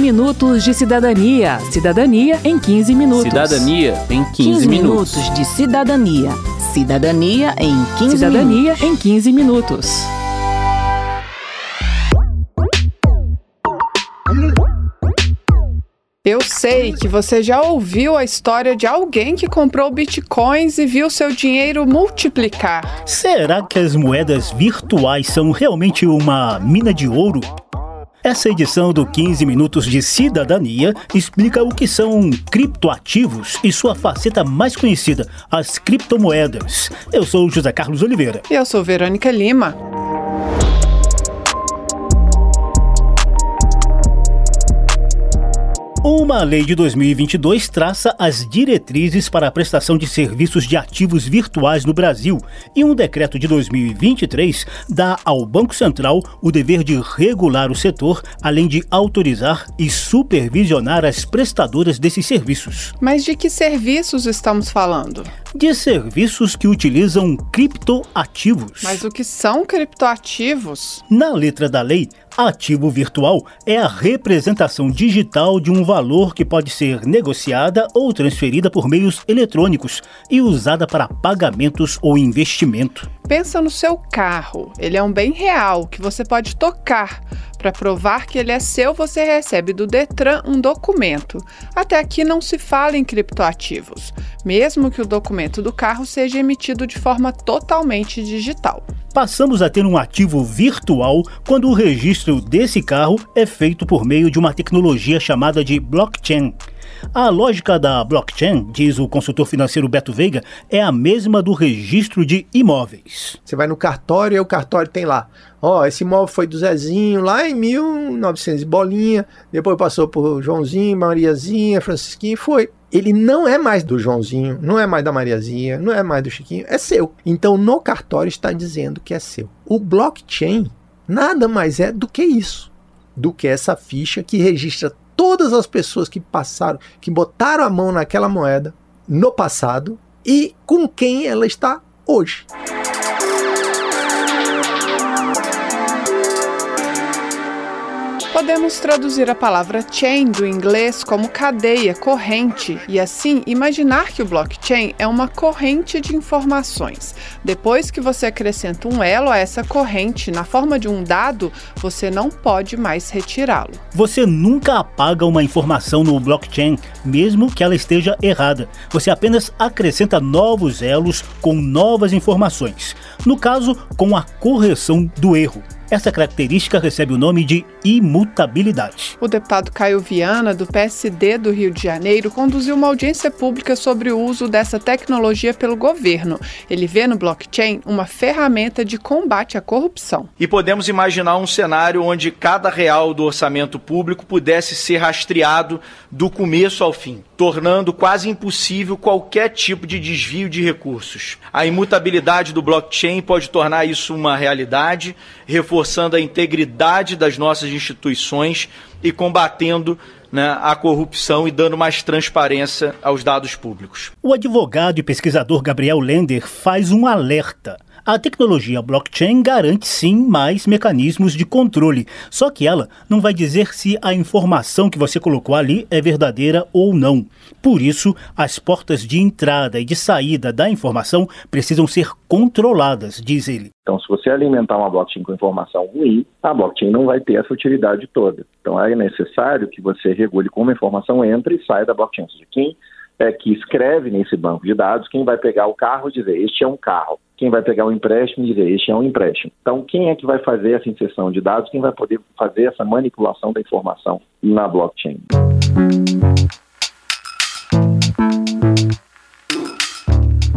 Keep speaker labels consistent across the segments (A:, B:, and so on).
A: minutos de cidadania. Cidadania em 15 minutos.
B: Cidadania em 15, 15 minutos.
C: minutos de cidadania. Cidadania em 15
A: Cidadania
C: minutos.
A: em 15 minutos.
D: Eu sei que você já ouviu a história de alguém que comprou bitcoins e viu seu dinheiro multiplicar.
E: Será que as moedas virtuais são realmente uma mina de ouro? Essa edição do 15 Minutos de Cidadania explica o que são criptoativos e sua faceta mais conhecida, as criptomoedas. Eu sou José Carlos Oliveira.
D: E eu sou Verônica Lima.
E: Uma lei de 2022 traça as diretrizes para a prestação de serviços de ativos virtuais no Brasil e um decreto de 2023 dá ao Banco Central o dever de regular o setor, além de autorizar e supervisionar as prestadoras desses serviços.
D: Mas de que serviços estamos falando?
E: De serviços que utilizam criptoativos.
D: Mas o que são criptoativos?
E: Na letra da lei, ativo virtual é a representação digital de um valor que pode ser negociada ou transferida por meios eletrônicos e usada para pagamentos ou investimento.
D: Pensa no seu carro. Ele é um bem real que você pode tocar. Para provar que ele é seu, você recebe do Detran um documento. Até aqui não se fala em criptoativos, mesmo que o documento do carro seja emitido de forma totalmente digital.
E: Passamos a ter um ativo virtual quando o registro desse carro é feito por meio de uma tecnologia chamada de blockchain. A lógica da blockchain, diz o consultor financeiro Beto Veiga, é a mesma do registro de imóveis.
F: Você vai no cartório e o cartório tem lá. Ó, esse imóvel foi do Zezinho lá em 1900 bolinha, depois passou por Joãozinho, Mariazinha, Francisquinho, foi. Ele não é mais do Joãozinho, não é mais da Mariazinha, não é mais do Chiquinho, é seu. Então no cartório está dizendo que é seu. O blockchain nada mais é do que isso, do que essa ficha que registra todas as pessoas que passaram, que botaram a mão naquela moeda no passado e com quem ela está hoje.
D: Podemos traduzir a palavra chain do inglês como cadeia, corrente, e assim imaginar que o blockchain é uma corrente de informações. Depois que você acrescenta um elo a essa corrente na forma de um dado, você não pode mais retirá-lo.
E: Você nunca apaga uma informação no blockchain, mesmo que ela esteja errada. Você apenas acrescenta novos elos com novas informações. No caso, com a correção do erro. Essa característica recebe o nome de imutabilidade.
D: O deputado Caio Viana, do PSD do Rio de Janeiro, conduziu uma audiência pública sobre o uso dessa tecnologia pelo governo. Ele vê no blockchain uma ferramenta de combate à corrupção.
G: E podemos imaginar um cenário onde cada real do orçamento público pudesse ser rastreado do começo ao fim, tornando quase impossível qualquer tipo de desvio de recursos. A imutabilidade do blockchain pode tornar isso uma realidade, reforçando a integridade das nossas instituições e combatendo né, a corrupção e dando mais transparência aos dados públicos.
E: O advogado e pesquisador Gabriel Lender faz um alerta. A tecnologia blockchain garante sim mais mecanismos de controle, só que ela não vai dizer se a informação que você colocou ali é verdadeira ou não. Por isso, as portas de entrada e de saída da informação precisam ser controladas, diz ele.
H: Então, se você alimentar uma blockchain com informação ruim, a blockchain não vai ter essa utilidade toda. Então, é necessário que você regule como a informação entra e sai da blockchain. Ou seja, quem é que escreve nesse banco de dados, quem vai pegar o carro e dizer este é um carro, quem vai pegar o empréstimo e dizer este é um empréstimo. Então, quem é que vai fazer essa inserção de dados, quem vai poder fazer essa manipulação da informação na blockchain?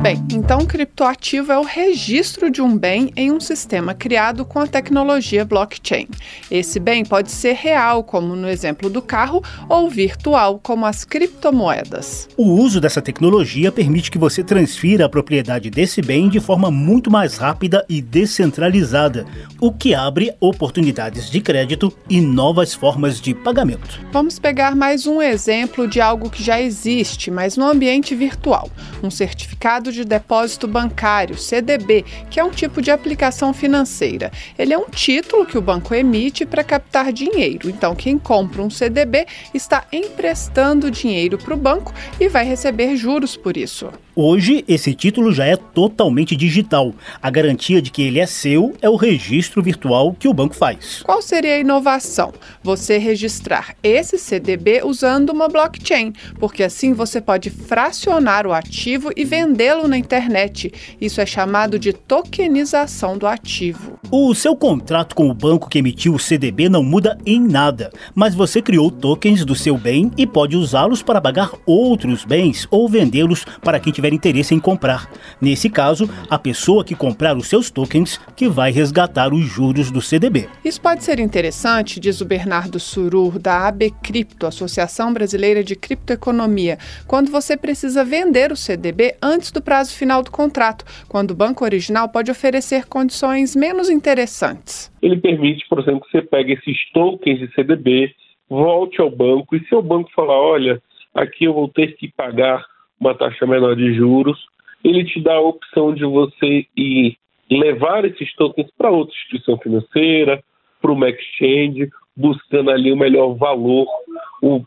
D: Bem, então criptoativo é o registro de um bem em um sistema criado com a tecnologia blockchain. Esse bem pode ser real, como no exemplo do carro, ou virtual, como as criptomoedas.
E: O uso dessa tecnologia permite que você transfira a propriedade desse bem de forma muito mais rápida e descentralizada, o que abre oportunidades de crédito e novas formas de pagamento.
D: Vamos pegar mais um exemplo de algo que já existe, mas no ambiente virtual: um certificado de depósito bancário, CDB, que é um tipo de aplicação financeira. Ele é um título que o banco emite para captar dinheiro. Então, quem compra um CDB está emprestando dinheiro para o banco e vai receber juros por isso.
E: Hoje, esse título já é totalmente digital. A garantia de que ele é seu é o registro virtual que o banco faz.
D: Qual seria a inovação? Você registrar esse CDB usando uma blockchain, porque assim você pode fracionar o ativo e vendê-lo na internet. Isso é chamado de tokenização do ativo.
E: O seu contrato com o banco que emitiu o CDB não muda em nada, mas você criou tokens do seu bem e pode usá-los para pagar outros bens ou vendê-los para quem tiver tiver interesse em comprar. Nesse caso, a pessoa que comprar os seus tokens que vai resgatar os juros do CDB.
D: Isso pode ser interessante, diz o Bernardo Surur, da AB Cripto, Associação Brasileira de Criptoeconomia, quando você precisa vender o CDB antes do prazo final do contrato, quando o banco original pode oferecer condições menos interessantes.
I: Ele permite, por exemplo, que você pegue esses tokens de CDB, volte ao banco e se o banco falar, olha, aqui eu vou ter que pagar uma taxa menor de juros. Ele te dá a opção de você ir levar esses tokens para outra instituição financeira, para uma exchange, buscando ali o melhor valor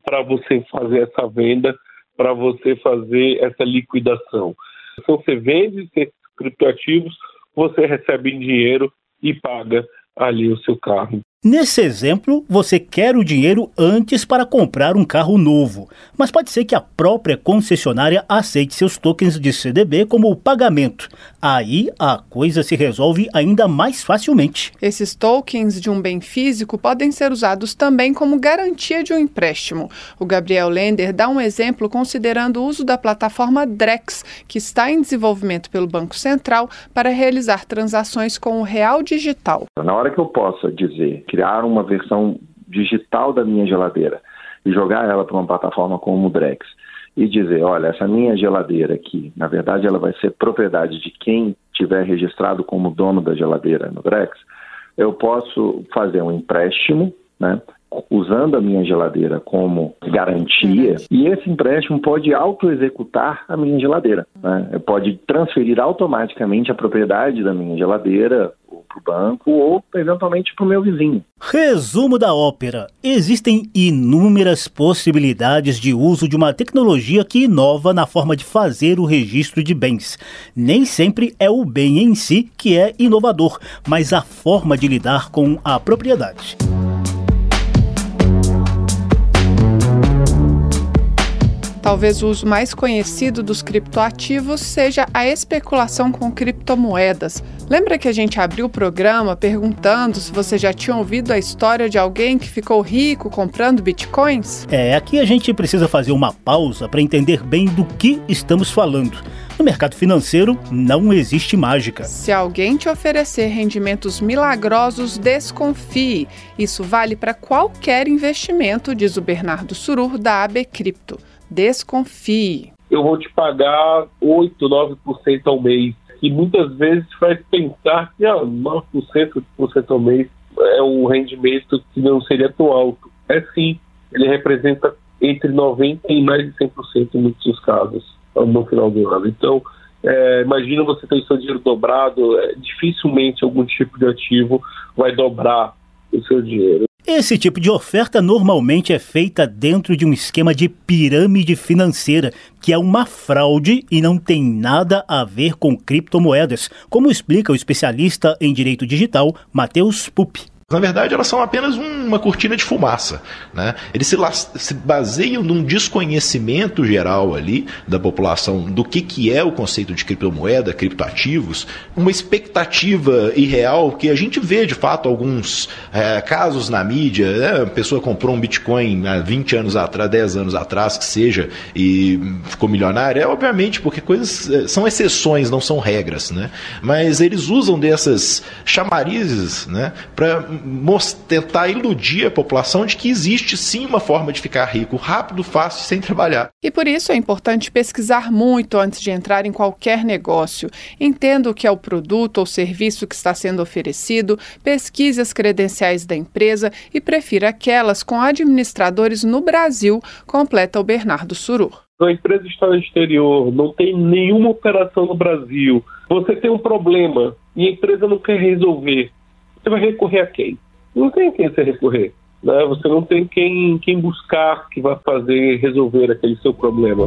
I: para você fazer essa venda, para você fazer essa liquidação. Então você vende esses criptoativos, você recebe em dinheiro e paga ali o seu carro.
E: Nesse exemplo, você quer o dinheiro antes para comprar um carro novo, mas pode ser que a própria concessionária aceite seus tokens de CDB como pagamento. Aí a coisa se resolve ainda mais facilmente.
D: Esses tokens de um bem físico podem ser usados também como garantia de um empréstimo. O Gabriel Lender dá um exemplo considerando o uso da plataforma Drex, que está em desenvolvimento pelo Banco Central para realizar transações com o real digital.
H: Na hora que eu possa dizer criar uma versão digital da minha geladeira e jogar ela para uma plataforma como o Drex e dizer, olha, essa minha geladeira aqui, na verdade ela vai ser propriedade de quem tiver registrado como dono da geladeira no Drex, eu posso fazer um empréstimo, né, usando a minha geladeira como garantia, e esse empréstimo pode auto-executar a minha geladeira. Né? Pode transferir automaticamente a propriedade da minha geladeira para o banco ou eventualmente para o meu vizinho.
E: Resumo da ópera: existem inúmeras possibilidades de uso de uma tecnologia que inova na forma de fazer o registro de bens. Nem sempre é o bem em si que é inovador, mas a forma de lidar com a propriedade.
D: Talvez o uso mais conhecido dos criptoativos seja a especulação com criptomoedas. Lembra que a gente abriu o programa perguntando se você já tinha ouvido a história de alguém que ficou rico comprando bitcoins?
E: É, aqui a gente precisa fazer uma pausa para entender bem do que estamos falando. No mercado financeiro não existe mágica.
D: Se alguém te oferecer rendimentos milagrosos, desconfie. Isso vale para qualquer investimento, diz o Bernardo Surur da AB Cripto. Desconfie.
I: Eu vou te pagar 8, 9% ao mês. E muitas vezes faz pensar que ah, 9%, 8% ao mês é um rendimento que não seria tão alto. É sim, ele representa entre 90% e mais de 100% em muitos casos no final do ano. Então, é, imagina você ter o seu dinheiro dobrado, é, dificilmente algum tipo de ativo vai dobrar o seu dinheiro.
E: Esse tipo de oferta normalmente é feita dentro de um esquema de pirâmide financeira, que é uma fraude e não tem nada a ver com criptomoedas, como explica o especialista em direito digital Matheus Pupi.
J: Na verdade, elas são apenas uma cortina de fumaça. Né? Eles se, se, baseiam num desconhecimento geral ali da população do que, que é o conceito de criptomoeda, criptoativos, uma expectativa irreal que a gente vê de fato alguns é, casos na mídia. Né? A pessoa comprou um Bitcoin há 20 anos atrás, 10 anos atrás, que seja, e ficou milionária. É obviamente porque coisas é, são exceções, não são regras. Né? Mas eles usam dessas chamarizes né, para tentar iludir a população de que existe sim uma forma de ficar rico, rápido, fácil, sem trabalhar.
D: E por isso é importante pesquisar muito antes de entrar em qualquer negócio. Entenda o que é o produto ou serviço que está sendo oferecido, pesquise as credenciais da empresa e prefira aquelas com administradores no Brasil, completa o Bernardo Surur.
I: a empresa está no exterior, não tem nenhuma operação no Brasil, você tem um problema e a empresa não quer resolver, você vai recorrer a quem? Não tem quem você recorrer. Né? Você não tem quem, quem buscar que vai fazer resolver aquele seu problema.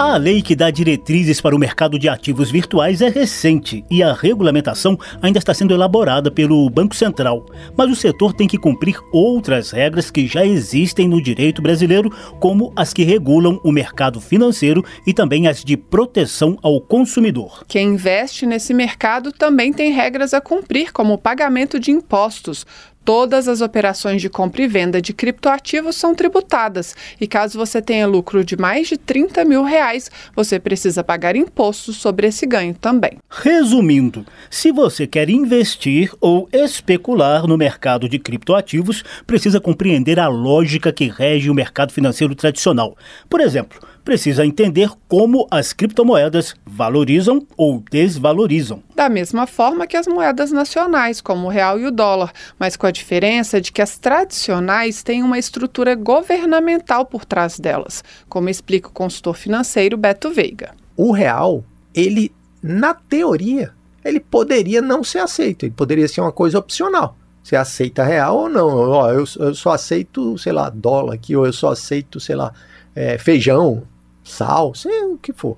E: A lei que dá diretrizes para o mercado de ativos virtuais é recente e a regulamentação ainda está sendo elaborada pelo Banco Central. Mas o setor tem que cumprir outras regras que já existem no direito brasileiro, como as que regulam o mercado financeiro e também as de proteção ao consumidor.
D: Quem investe nesse mercado também tem regras a cumprir, como o pagamento de impostos. Todas as operações de compra e venda de criptoativos são tributadas e caso você tenha lucro de mais de 30 mil reais, você precisa pagar impostos sobre esse ganho também.
E: Resumindo, se você quer investir ou especular no mercado de criptoativos, precisa compreender a lógica que rege o mercado financeiro tradicional. Por exemplo, precisa entender como as criptomoedas valorizam ou desvalorizam.
D: Da mesma forma que as moedas nacionais, como o real e o dólar, mas com a diferença de que as tradicionais têm uma estrutura governamental por trás delas, como explica o consultor financeiro Beto Veiga.
F: O real, ele, na teoria, ele poderia não ser aceito, ele poderia ser uma coisa opcional. Você aceita real ou não? Ó, eu, eu só aceito, sei lá, dólar aqui, ou eu só aceito, sei lá, é, feijão, sal, sei o que for.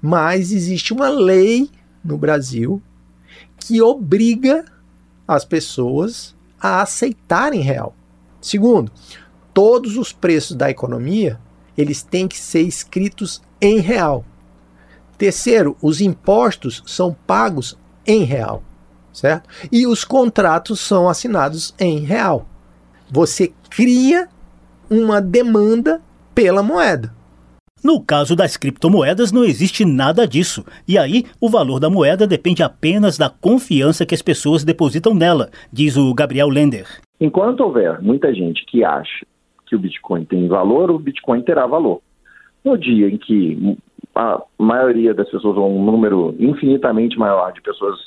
F: Mas existe uma lei no Brasil que obriga as pessoas a aceitarem real. Segundo, todos os preços da economia eles têm que ser escritos em real. Terceiro, os impostos são pagos em real, certo? E os contratos são assinados em real. Você cria uma demanda pela moeda.
E: No caso das criptomoedas, não existe nada disso. E aí, o valor da moeda depende apenas da confiança que as pessoas depositam nela, diz o Gabriel Lender.
H: Enquanto houver muita gente que acha que o Bitcoin tem valor, o Bitcoin terá valor. No dia em que a maioria das pessoas, ou um número infinitamente maior de pessoas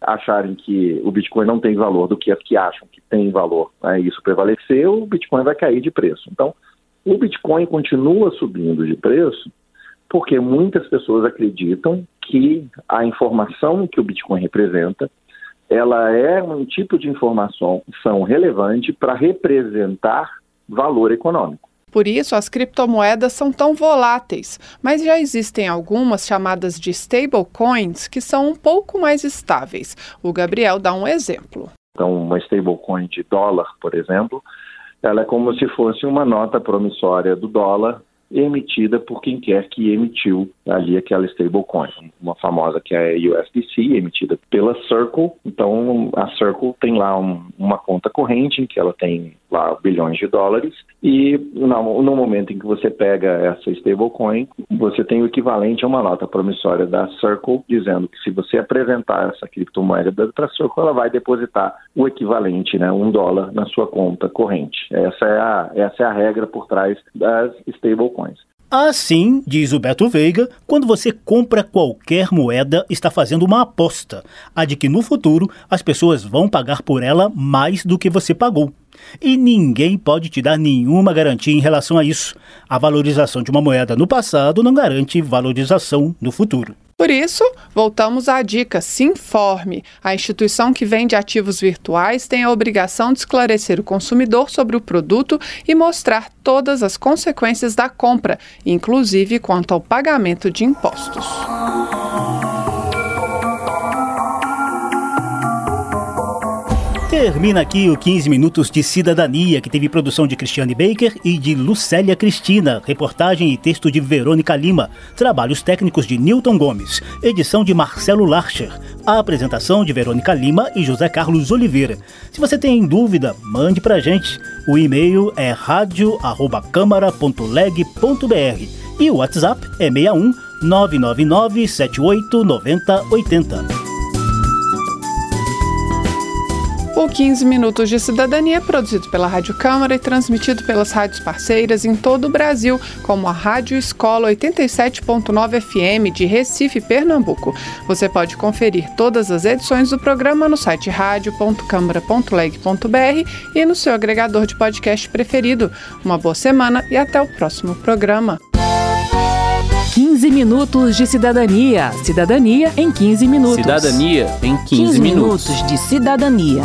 H: acharem que o Bitcoin não tem valor do que as que acham que tem valor, né, isso prevalecer, o Bitcoin vai cair de preço. Então, o Bitcoin continua subindo de preço porque muitas pessoas acreditam que a informação que o Bitcoin representa ela é um tipo de informação relevante para representar valor econômico.
D: Por isso, as criptomoedas são tão voláteis, mas já existem algumas chamadas de stablecoins que são um pouco mais estáveis. O Gabriel dá um exemplo.
H: Então, uma stablecoin de dólar, por exemplo, ela é como se fosse uma nota promissória do dólar emitida por quem quer que emitiu ali aquela stablecoin, uma famosa que é a USDC, emitida pela Circle. Então, a Circle tem lá um, uma conta corrente em que ela tem lá bilhões de dólares e no, no momento em que você pega essa stablecoin, você tem o equivalente a uma nota promissória da Circle dizendo que se você apresentar essa criptomoeda para a Circle, ela vai depositar o equivalente, né, um dólar na sua conta corrente. Essa é a, essa é a regra por trás das stablecoins.
E: Assim, diz o Beto Veiga, quando você compra qualquer moeda, está fazendo uma aposta, a de que no futuro as pessoas vão pagar por ela mais do que você pagou. E ninguém pode te dar nenhuma garantia em relação a isso. A valorização de uma moeda no passado não garante valorização no futuro.
D: Por isso, voltamos à dica: se informe. A instituição que vende ativos virtuais tem a obrigação de esclarecer o consumidor sobre o produto e mostrar todas as consequências da compra, inclusive quanto ao pagamento de impostos.
E: Termina aqui o 15 Minutos de Cidadania, que teve produção de Cristiane Baker e de Lucélia Cristina, reportagem e texto de Verônica Lima, trabalhos técnicos de Newton Gomes, edição de Marcelo Larcher, a apresentação de Verônica Lima e José Carlos Oliveira. Se você tem dúvida, mande pra gente. O e-mail é radio@câmara.leg.br e o WhatsApp é 61 999 78 90 80.
D: O 15 Minutos de Cidadania produzido pela Rádio Câmara e transmitido pelas rádios parceiras em todo o Brasil, como a Rádio Escola 87.9 FM de Recife, Pernambuco. Você pode conferir todas as edições do programa no site radio.câmara.leg.br e no seu agregador de podcast preferido. Uma boa semana e até o próximo programa.
A: 15 minutos de cidadania. Cidadania em 15 minutos.
B: Cidadania em 15,
C: 15
B: minutos.
C: minutos de cidadania.